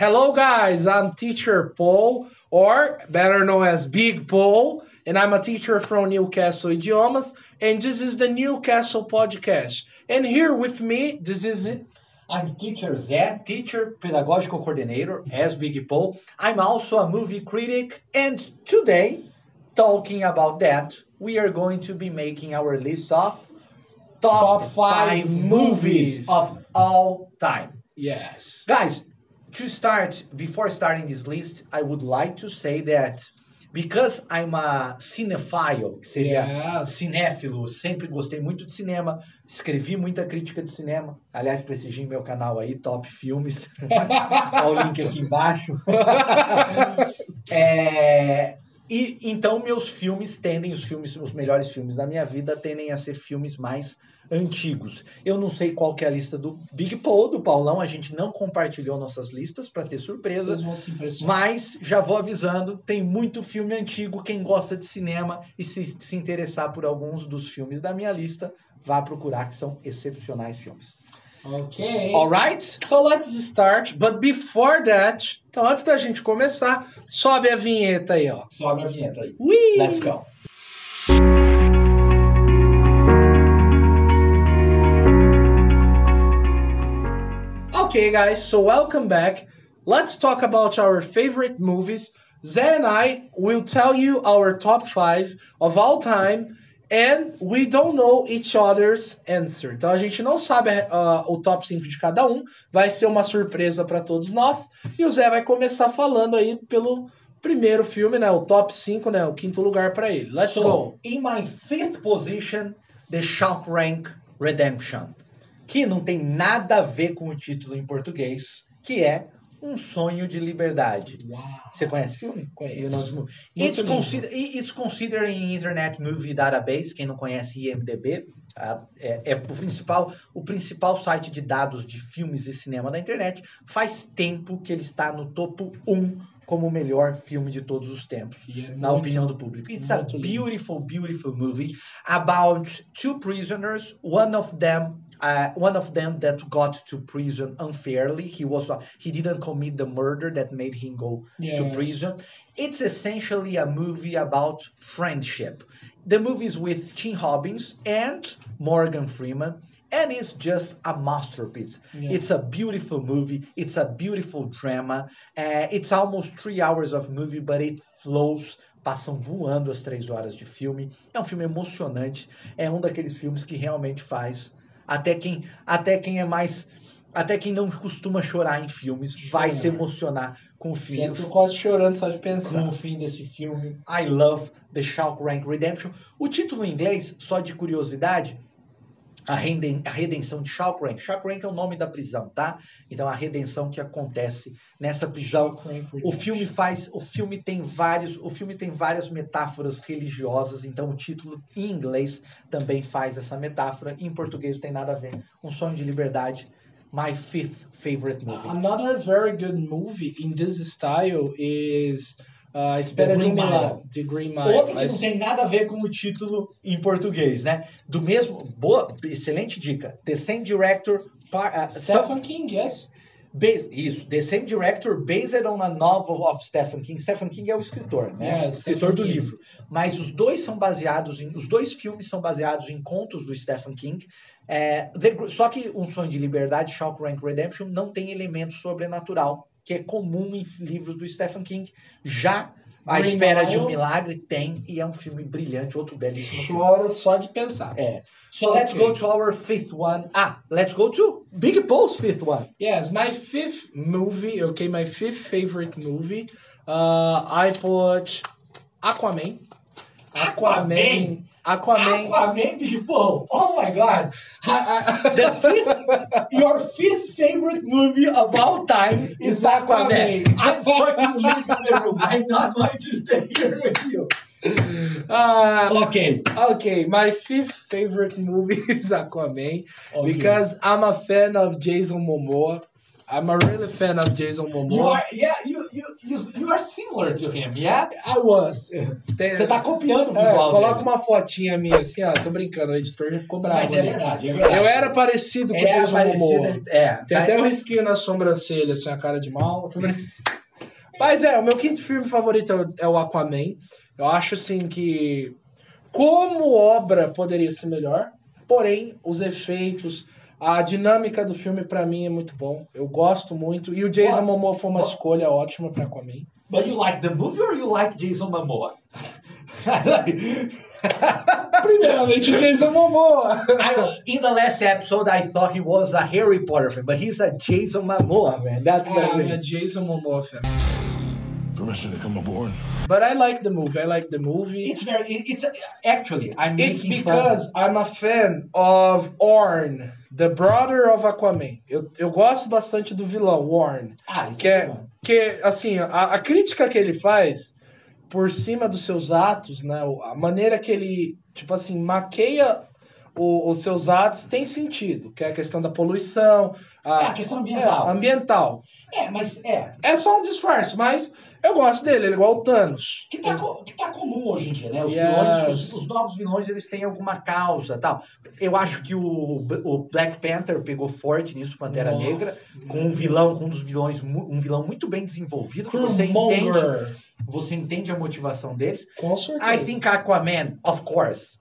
Hello, guys. I'm Teacher Paul, or better known as Big Paul, and I'm a teacher from Newcastle Idiomas, and this is the Newcastle Podcast. And here with me, this is. I'm teacher Zé, teacher, pedagogical coordinator, as Big Paul. I'm also a movie critic, and today, talking about that, we are going to be making our list of top, Top five five, movies. movies of all time. Yes. Guys, to start, before starting this list, I would like to say that because I'm a cinephile, que seria Yes. cinéfilo, sempre gostei muito de cinema, escrevi muita crítica de cinema. Aliás, prestigiem meu canal aí, Top Filmes. Olha o link aqui embaixo. É, e então meus filmes tendem, os filmes, os melhores filmes da minha vida tendem a ser filmes mais antigos. Eu não sei qual que é a lista do Big Paul, do Paulão, a gente não compartilhou nossas listas para ter surpresa. Mas já vou avisando, tem muito filme antigo. Quem gosta de cinema e se, se interessar por alguns dos filmes da minha lista, vá procurar, que são excepcionais filmes. Ok. Alright? So let's start, but before that, então antes da gente começar, sobe a vinheta aí, ó. Sobe a vinheta aí. Ui! Let's go. Okay, guys, so welcome back. Let's talk about our favorite movies. Zé and I will tell you our top five of all time, and we don't know each other's answer. Então a gente não sabe ah, o top 5 de cada um, vai ser uma surpresa para todos nós. E o Zé vai começar falando aí pelo primeiro filme, né? O top 5, né? O quinto lugar para ele. Let's so, go. in my fifth position, The Shawshank Redemption. Que não tem nada a ver com o título em português, que é Um Sonho de Liberdade. Uau. Você conhece o filme? Conheço. It's, consider, it's considered in Internet Movie Database, quem não conhece IMDB, é, é o, principal, o principal site de dados de filmes e cinema da internet. Faz tempo que ele está no topo 1 como o melhor filme de todos os tempos, é na muito- opinião do público. It's a beautiful, beautiful movie about two prisoners, one of them uh, one of them that got to prison unfairly. He was uh, he didn't commit the murder that made him go to prison. It's essentially a movie about friendship. The movie is with Tim Robbins and Morgan Freeman, and it's just a masterpiece. Yeah. It's a beautiful movie. It's a beautiful drama. Uh, it's almost three hours of movie, but it flows. Passam voando as três horas de filme. É um filme emocionante. É um daqueles filmes que realmente faz. Até quem, até quem é mais. Até quem não costuma chorar em filmes vai se emocionar com o fim. Já tô quase chorando só de com pensar. o fim desse filme. I Love the Shawshank Redemption. O título em inglês, só de curiosidade, a, reden- a redenção de Shawshank. Shawshank é o nome da prisão, tá? Então a redenção que acontece nessa prisão. O filme faz, o filme tem vários, o filme tem várias metáforas religiosas, então o título em inglês também faz essa metáfora. Em português não tem nada a ver. Um sonho de liberdade. My fifth favorite movie. Another very good movie in this style is uh, Espera de um. Milagre, The Green Mile. Outro que Mas- não tem nada a ver com o título em português, né? Do mesmo, boa, excelente dica. The same director, par, uh, Stephen King, yes. Bas- isso, The Same Director based on a novel of Stephen King. Stephen King é o escritor, né? É, escritor Stephen do King. livro. Mas os dois são baseados em. Os dois filmes são baseados em contos do Stephen King. É, The- só que Um Sonho de Liberdade, Shawshank Redemption, não tem elemento sobrenatural, que é comum em livros do Stephen King. Já A Espera de um. Milagre tem, e é um filme brilhante, outro belíssimo filme. Chora só de pensar. É. So let's Okay. go to our fifth one. Ah, let's go to Big Paul's fifth one. Yes, my fifth movie, okay, my fifth favorite movie, uh, I put Aquaman. Aquaman? Aquaman. Aquaman, Big Paul. Oh my God. The fifth, your fifth favorite movie of all time is Is Aquaman. Aquaman. I'm fucking leaving the room. I'm not going to stay here with you. Uh, Okay. okay, my fifth favorite movie is Aquaman okay. because I'm a fan of Jason Momoa. I'm a really fan of Jason you Momoa. are, yeah, you you, you, you are similar to him, yeah? I was. Tem- Você tá copiando o É, visual coloca dele. uma fotinha minha assim, ó. Tô brincando, o editor já ficou bravo Mas é verdade, é verdade. Eu era parecido com o é Jason parecido, Momoa. é. Tem tá- até um risquinho na sobrancelha, assim, a cara de mal. Mas é, o meu quinto filme favorito é é o Aquaman. Eu acho, assim, que como obra poderia ser melhor, porém, os efeitos, a dinâmica do filme, pra mim, é muito bom. Eu gosto muito. E o Jason What? Momoa foi uma What? escolha ótima pra Aquaman. But you like the movie or you like Jason Momoa? Primeiramente, o Jason Momoa. I, in the last episode, I thought he was a Harry Potter fan, but he's a Jason Momoa, man. That's the Ah, thing. é Jason Momoa, fan. Permission to come aboard. But I like the movie. I like the movie. It's very. it- It's actually. I'm It's because I'm a fan of Orn, the brother of Aquaman. Eu, eu gosto bastante do vilão. Fun. Ah, Que, é, bom. que assim, a, a crítica que ele faz por cima dos seus atos, né? A maneira que ele, tipo assim, maqueia o- os seus atos tem sentido, que é a questão da poluição, É, a, a questão ambiental. é, ambiental. É, mas é. É só um disfarce, mas eu gosto dele, ele é igual o Thanos. Que tá, que tá comum hoje em dia, né? Os Yes. vilões, os, os novos vilões, eles têm alguma causa tal. Eu acho que o, o Black Panther pegou forte nisso, Pantera Nossa. Negra, com um vilão, com um dos vilões, um vilão muito bem desenvolvido, que você entende, você entende a motivação deles. Com certeza. I think Aquaman, of course,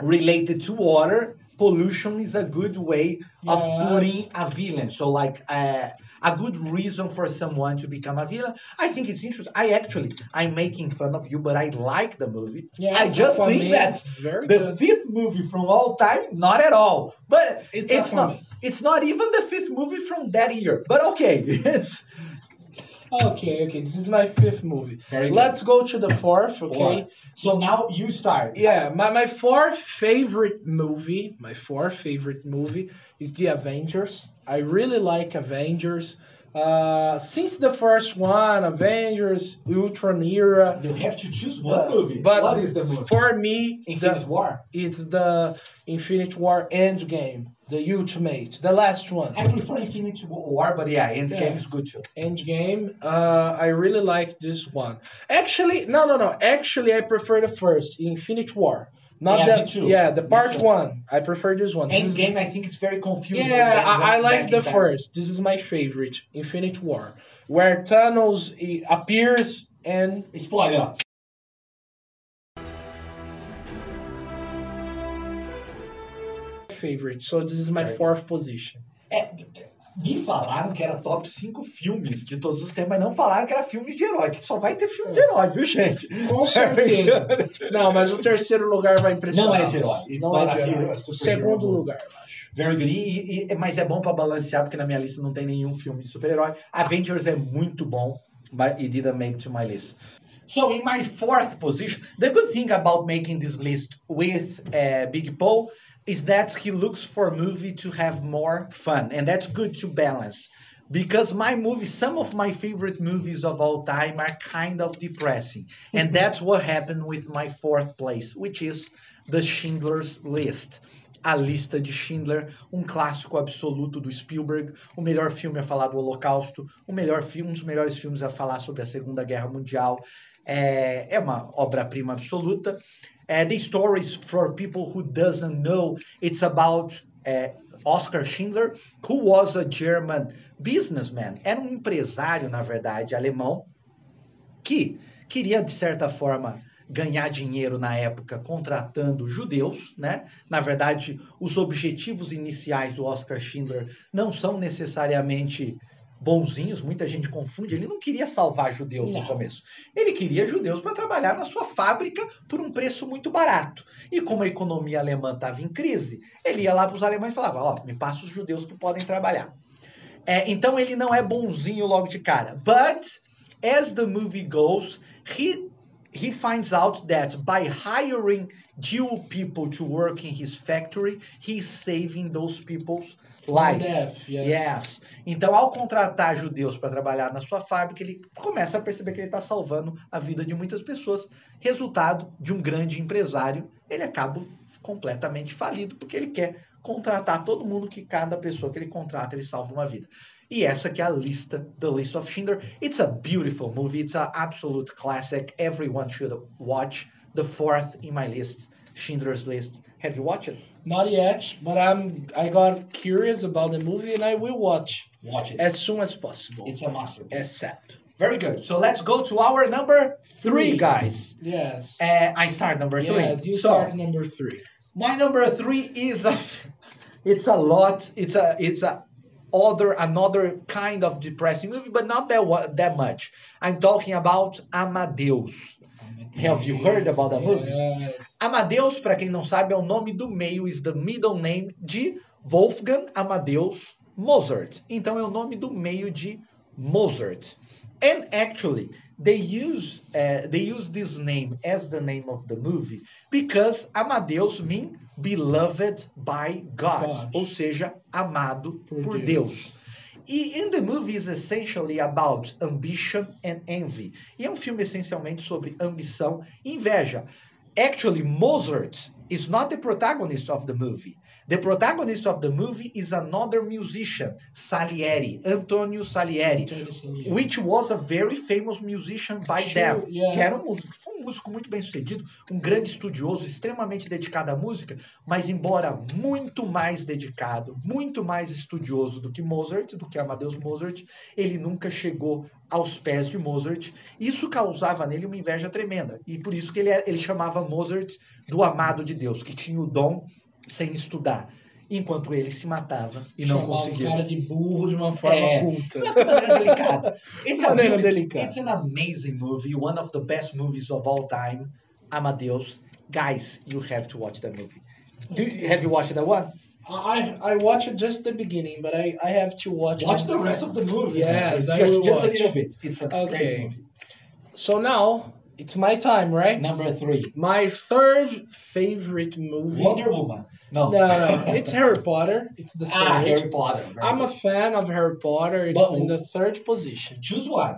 related to water, pollution is a good way of putting a villain. So, like, uh, a good reason for someone to become a villain. I think it's interesting. I actually, I'm making fun of you, but I like the movie. Yes, I just think that's very the good. fifth movie from all time. Not at all, but It's it's, not. It's not even the fifth movie from that year. But okay, it's Okay, okay. This is my fifth movie. Very good. Let's go to the fourth, okay? So now you start. Yeah, my, my fourth favorite movie, my fourth favorite movie is The Avengers. I really like Avengers. Uh, since the first one, Avengers, Ultron era. You have to choose one movie. but what is the movie? For me, Infinite the, War. it's the Infinite War Endgame, the Ultimate, the last one. I prefer Infinity War, but yeah, Endgame Yeah. is good too. Endgame. Uh, I really like this one. Actually, no, no, no. Actually, I prefer the first, Infinite War. Not Yeah, the yeah, the part one. I prefer this one. This is- Endgame, I think it's very confusing. yeah, I, I like the first. This is my favorite, Infinite War, where Thanos eh, appears and Spoiler. favorite. So this is my fourth position. Me falaram que era top 5 filmes de todos os tempos, mas não falaram que era filme de herói, que só vai ter filme de herói, viu, gente? Com certeza. Não, mas o terceiro lugar vai impressionar. Não é de herói. Não é de herói. a Segundo lugar, eu acho. Very good. E- e- mas é bom pra balancear, porque na minha lista não tem nenhum filme de super-herói. Avengers é muito bom, but it didn't make to my list. So in my fourth position, the good thing about making this list with uh, Big Paul is that he looks for a movie to have more fun, and that's good to balance. Because my movies, some of my favorite movies of all time are kind of depressing. And that's what happened with my fourth place, which is The Schindler's List. A Lista de Schindler, um clássico absoluto do Spielberg, o melhor filme a falar do Holocausto, o melhor filme, um dos melhores filmes a falar sobre a Segunda Guerra Mundial. É, é uma obra-prima absoluta. É, the stories for people who doesn't know, it's about é, Oscar Schindler, who was a German businessman. Era um empresário, na verdade, alemão, que queria, de certa forma, ganhar dinheiro na época contratando judeus, né? Na verdade, os objetivos iniciais do Oscar Schindler não são necessariamente bonzinhos, muita gente confunde. Ele não queria salvar judeus no Não. começo. Ele queria judeus para trabalhar na sua fábrica por um preço muito barato. E como a economia alemã estava em crise, ele ia lá para os alemães e falava: Ó, me passa os judeus que podem trabalhar. É, então ele não é bonzinho logo de cara. But as the movie goes, he he finds out that by hiring Jew people to work in his factory, he's saving those people's lives. Death, yes. Yes. Então, ao contratar judeus para trabalhar na sua fábrica, ele começa a perceber que ele está salvando a vida de muitas pessoas. Resultado de um grande empresário, ele acaba completamente falido porque ele quer contratar todo mundo que cada pessoa que ele contrata ele salva uma vida. E essa que é a lista, The List of Schindler. It's a beautiful movie. It's an absolute classic. Everyone should watch. The fourth in my list, Schindler's List. Have you watched it? Not yet, but I'm I got curious about the movie and I will watch Watch it. as soon as possible. It's a masterpiece. ASAP. Very good. So let's go to our number three, guys. Yes. Uh, I start number three. Yes, you so, start number three. My number three is a, it's a lot. It's a it's a other another kind of depressing movie, but not that that much. I'm talking about Amadeus. Have you heard about that movie? Yes. Amadeus, para quem não sabe, é o nome do meio, is the middle name de Wolfgang Amadeus Mozart. Então é o nome do meio de Mozart. And actually, they use uh, they use this name as the name of the movie because Amadeus mean beloved by God, God. ou seja, amado Por por, Deus. Deus. E in the movie is essentially about ambition and envy. E é um filme essencialmente sobre ambição e inveja. Actually, Mozart is not the protagonist of the movie. The protagonist of the movie is another musician, Salieri, Antonio Salieri, which was a very famous musician by Sure, them. yeah. Que era um músico, foi um músico muito bem sucedido, um grande estudioso, extremamente dedicado à música, mas embora muito mais dedicado, muito mais estudioso do que Mozart, do que Amadeus Mozart, ele nunca chegou aos pés de Mozart. Isso causava nele uma inveja tremenda. E por isso que ele, é- ele chamava Mozart do amado de Deus, que tinha o dom sem estudar. Enquanto ele se matava e não Chamava conseguia. o cara de burro de uma forma É. culta. De maneira delicada. It's, maneira beautiful- delicada. it's an amazing movie, one of the best movies of all time. Amadeus. Guys, you have to watch that movie. Do have you watched that one? I I watched just the beginning, but I I have to watch. Watch it. the rest of the movie. Yes. I just, will just a little bit. It's a Okay. great movie. So now it's my time, right? Number three, My third favorite movie. Wonder Woman. No. No, no, it's Harry Potter. It's the third. Ah, Harry Potter. Very I'm a fan of Harry Potter. It's But- in the third position. Choose one.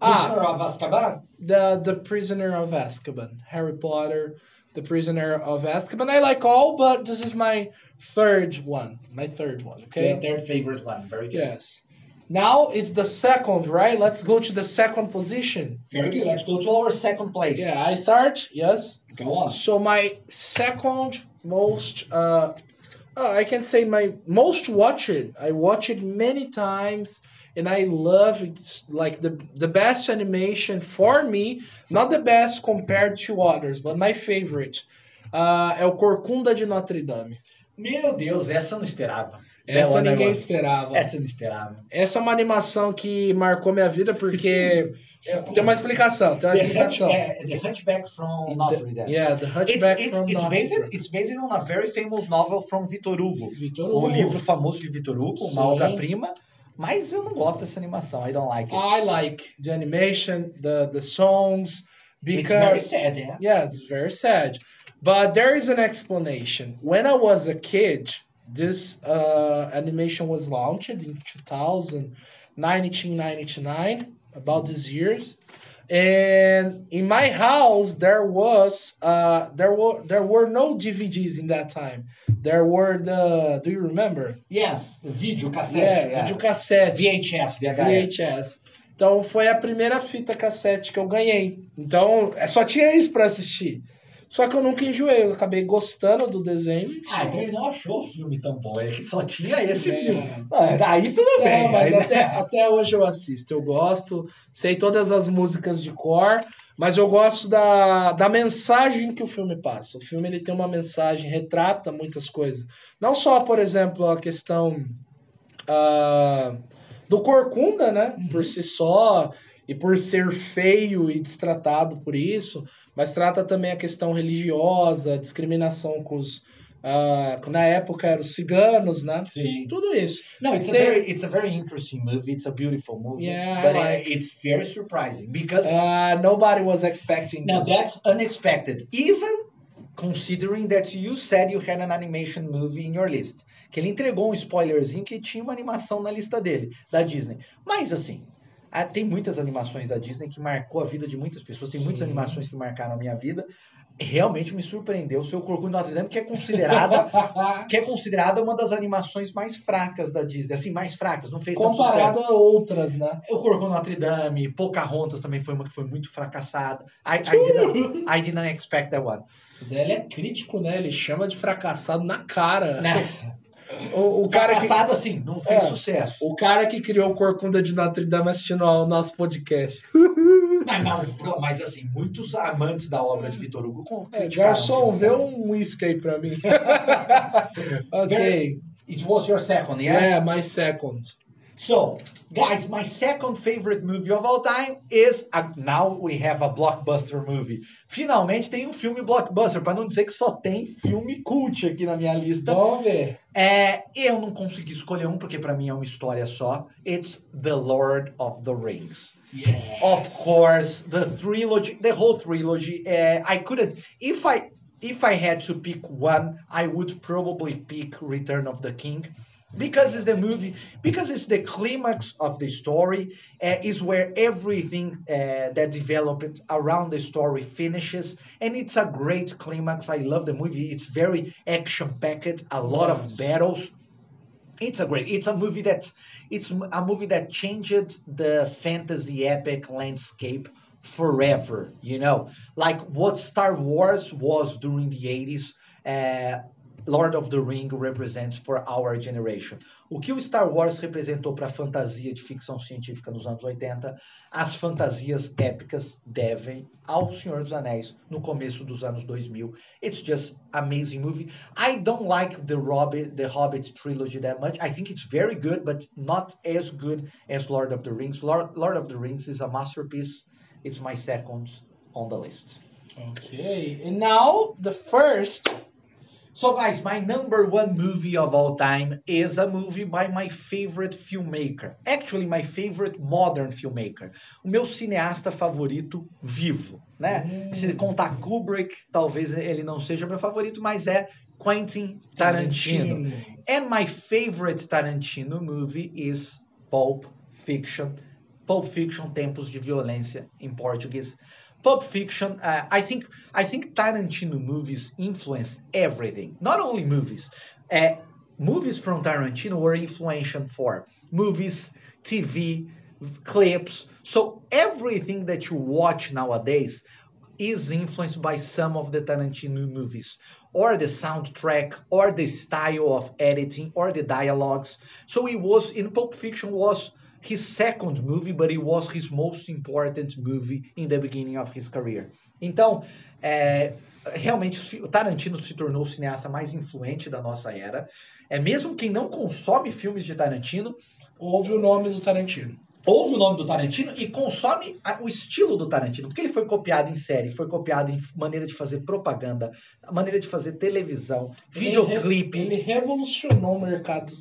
Ah. Prisoner of Azkaban. The The Prisoner of Azkaban. Harry Potter, The Prisoner of Azkaban. I like all, but this is my third one. My third one. Okay. Your third favorite one. Very good. Yes. Now it's the second, right? Let's go to the second position. Very good. Let's go to our second place. Yeah, I start. Yes. Go on. So my second most, uh, uh, I can say my most watched. I watch it many times, and I love it's like the the best animation for me. Not the best compared to others, but my favorite. Uh, é o Corcunda de Notre Dame. Meu Deus, essa eu não esperava. Essa one I ninguém esperava. Essa eu não esperava. Essa é uma animação que marcou minha vida porque tem uma explicação, tem uma The, explicação. Hunchback, the Hunchback from Notre Dame. Yeah, the It's, Hunchback it's, from it's, Notre based, Dame. it's based on a very famous novel from Victor Hugo. Victor O Hugo. livro famoso de Victor Hugo, Sim. uma obra-prima. Mas eu não gosto dessa animação. I don't like it. I like the animation, the the songs, because it's very sad, yeah? yeah, it's very sad. But there is an explanation. When I was a kid, this uh, animation was launched in 2000, 1999, about these years. And in my house, there was uh, there were there were no DVDs in that time. There were the. Do you remember? Yes, vídeo, cassete. yeah, yeah. videocassete. VHS, VHS. VHS. Então foi a primeira fita cassete que eu ganhei. Então é, só tinha isso pra assistir. Só que eu nunca enjoei, eu acabei gostando do desenho. Ah, então ele não achou o filme tão bom, é que só tinha esse É. filme. Ah, Aí tudo bem. Não, mas aí- até, até hoje eu assisto, eu gosto, sei todas as músicas de cor, mas eu gosto da, da mensagem que o filme passa. O filme ele tem uma mensagem, retrata muitas coisas. Não só, por exemplo, a questão ah, do Corcunda, né? Por si só, e por ser feio e destratado por isso, mas trata também a questão religiosa, discriminação com os. que na época eram os ciganos, né? Sim. Tudo isso. No, it's a very it's a very interesting movie. It's a beautiful movie. Yeah, but like. it, it's very surprising because Uh, nobody was expecting now this. that's unexpected. Even considering that you said you had an animation movie in your list. Que ele entregou um spoilerzinho que tinha uma animação na lista dele, da Disney. Mas assim, ah, tem muitas animações da Disney que marcou a vida de muitas pessoas. Tem muitas Sim. animações que marcaram a minha vida. realmente me surpreendeu o seu Corcunda Notre Dame, que é considerada que é considerada uma das animações mais fracas da Disney, assim, mais fracas, não fez sucesso. a outras, né? O Corcunda Notre Dame, Pocahontas também foi uma que foi muito fracassada. I, I, didn't, I didn't expect that one. Zé, ele é crítico, né? Ele chama de fracassado na cara. Né? O, o cara que, Fracassado, assim, não fez É. sucesso. o cara que criou o Corcunda de Notre Dame assistindo ao nosso podcast. Mas, não, mas, assim, muitos amantes da obra de Vitor Hugo É, criticaram garçom, o filme vê também. um whisky aí pra mim. ok. It was your second, yeah? Yeah, my second. So, guys, my second favorite movie of all time is a, now we have a blockbuster movie. Finalmente tem um filme blockbuster, para não dizer que só tem filme cult aqui na minha lista. Vamos ver. É, eu não consegui escolher um porque para mim é uma história só. It's The Lord of the Rings. Of course, the trilogy, the whole trilogy. Uh, I couldn't. If I if I had to pick one, I would probably pick Return of the King, because it's the movie, because it's the climax of the story, uh, is where everything uh, that developed around the story finishes, and it's a great climax. I love the movie. It's very action packed, a lot Yes. of battles it's a great it's a movie that it's a movie that changed the fantasy epic landscape forever you know like what star wars was during the 80s uh, Lord of the Ring represents for our generation. O que o Star Wars representou para a fantasia de ficção científica nos anos 80, as fantasias épicas devem ao Senhor dos Anéis no começo dos anos 2000. It's just amazing movie. I don't like the Hobbit, the Hobbit trilogy that much. I think it's very good, but not as good as Lord of the Rings. Lord, Lord of the Rings is a masterpiece. It's my second on the list. Okay. And now the first. So, guys, my number one movie of all time is a movie by my favorite filmmaker. Actually, my favorite modern filmmaker. O meu cineasta favorito vivo, né? Hum. Se contar Kubrick, talvez ele não seja meu favorito, mas é Quentin Tarantino. And my favorite Tarantino movie is Pulp Fiction. Pulp Fiction, Tempos de Violência, em português. Pulp Fiction, uh, I think I think Tarantino movies influence everything. Not only movies. Uh, movies from Tarantino were influential for movies, TV, clips. So everything that you watch nowadays is influenced by some of the Tarantino movies, or the soundtrack, or the style of editing, or the dialogues. So it was in Pulp Fiction was his second movie, but it was his most important movie in the beginning of his career. Então, é, realmente, o Tarantino se tornou o cineasta mais influente da nossa era. É mesmo quem não consome filmes de Tarantino, Ouve o nome do Tarantino. ouve o nome do Tarantino e consome o estilo do Tarantino, porque ele foi copiado em série, foi copiado em maneira de fazer propaganda, maneira de fazer televisão, videoclipe. Ele, ele revolucionou o mercado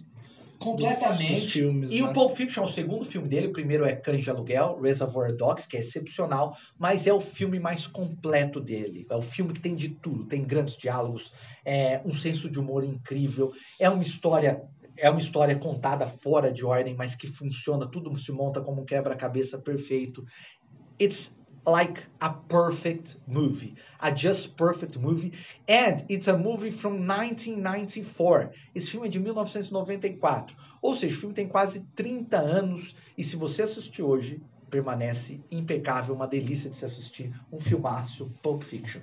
Completamente. dos filmes. E né? o Pulp Fiction é o segundo filme dele. O primeiro é Cães de Aluguel, Reservoir Dogs, que é excepcional, mas é o filme mais completo dele. É o filme que tem de tudo. Tem grandes diálogos, é um senso de humor incrível, é uma história. É uma história contada fora de ordem, mas que funciona, tudo se monta como um quebra-cabeça perfeito. It's like a perfect movie, a just perfect movie, and it's a movie from 1994. Esse filme é de 1994, ou seja, o filme tem quase 30 anos e se você assistir hoje, permanece impecável, uma delícia de se assistir, um filmaço, Pulp Fiction.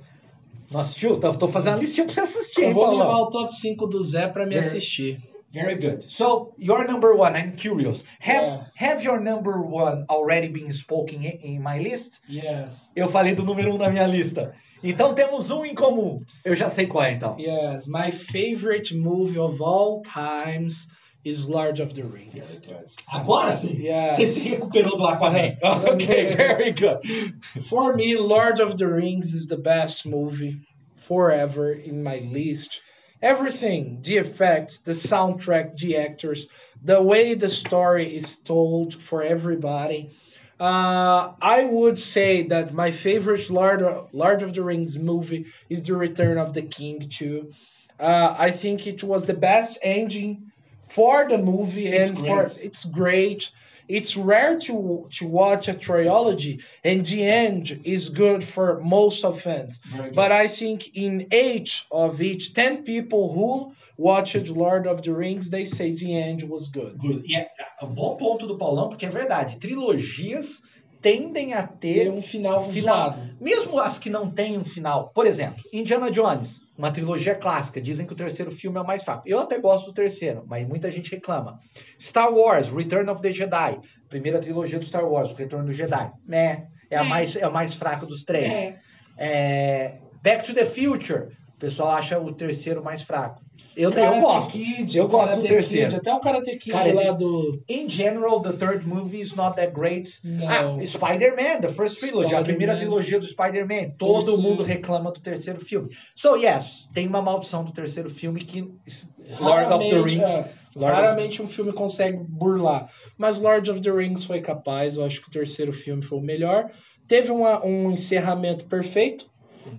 Não assistiu? Tô, tô fazendo uma listinha pra você assistir, Eu hein, vou Paulão? levar o top 5 do Zé pra me Very- assistir. Very good. So your number one, I'm curious. Have Yeah. have your number one already been spoken in, my list? Yes. Eu falei do número um na minha lista. Então temos um em comum. Eu já sei qual é, então. Yes. My favorite movie of all times is Lord of the Rings. Agora sim. Yeah. Você se recuperou do Aquaman. ok, very good. For me, Lord of the Rings is the best movie forever in my list. Everything, the effects, the soundtrack, the actors, the way the story is told for everybody. Uh, I would say that my favorite Lord of, Lord of the Rings movie is The Return of the King too. Uh, I think it was the best ending for the movie It's and for it's great it's rare to to watch a trilogy and the end is good for most of fans. Good. But I think in eight of each ten people who watched Lord of the Rings, they say the end was good. Good. E é é um bom ponto do Paulão, porque é verdade. Trilogias tendem a Ter ter um final, Final. Mesmo as que não têm um final, por exemplo, Indiana Jones, uma trilogia clássica, dizem que o terceiro filme é o mais fraco. Eu até gosto do terceiro, mas muita gente reclama. Star Wars, Return of the Jedi, primeira trilogia do Star Wars, o Retorno do Jedi. Né? É, a É. mais, é o mais fraco dos três. É. É, Back to the Future, o pessoal acha o terceiro mais fraco. Eu, eu gosto. Kid, Eu gosto do terceiro. Kid, até o Karate Kid Karate- lá do. In general, the third movie is not that great. Não. Ah, Spider-Man, the first trilogy, a primeira trilogia do Spider-Man. Todo Terceiro. mundo reclama do terceiro filme. So, yes, tem uma maldição do terceiro filme que Lord of the Rings. é, Lord of- raramente um filme consegue burlar. Mas Lord of the Rings foi capaz. Eu acho que o terceiro filme foi o melhor. Teve uma- um encerramento perfeito.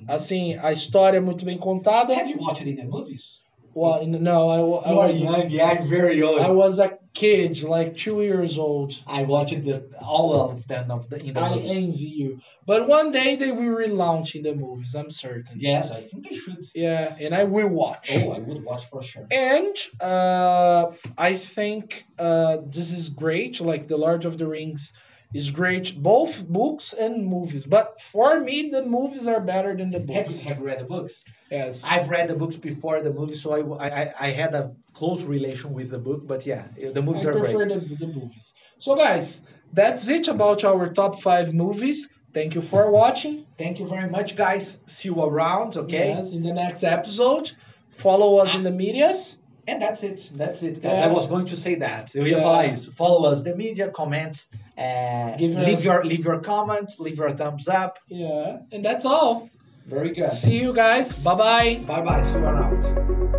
Assim, a história é muito bem contada. Have you watched the movies? Well, no, I, I was, young, yeah, I'm very old. I was a kid, like two years old. I watched the, all of them of the, in the I movies. envy you. But one day they will relaunch in the movies, I'm certain. Yes, I think they should. Yeah, and I will watch. Oh, I would watch for sure. And uh, I think uh, this is great. Like the Lord of the Rings is great, both books and movies. But for me, the movies are better than the Have books. you, have you read the books? Yes. I've read the books before the movie, so I, I, I had a close relation with the book. But yeah, the movies I are prefer great. the, the movies. So, guys, that's it about our top five movies. Thank you for watching. Thank you very much, guys. See you around, okay? Yes, in the next episode, follow us ah. in the medias. And that's it. That's it, guys. Yeah. I was going to say that. Eu ia Yeah. falar isso. Follow us, the media, comment, uh, leave us- your leave your comments, leave your thumbs up. Yeah, and that's all. Very good. See you guys. Bye bye. Bye bye. See you around.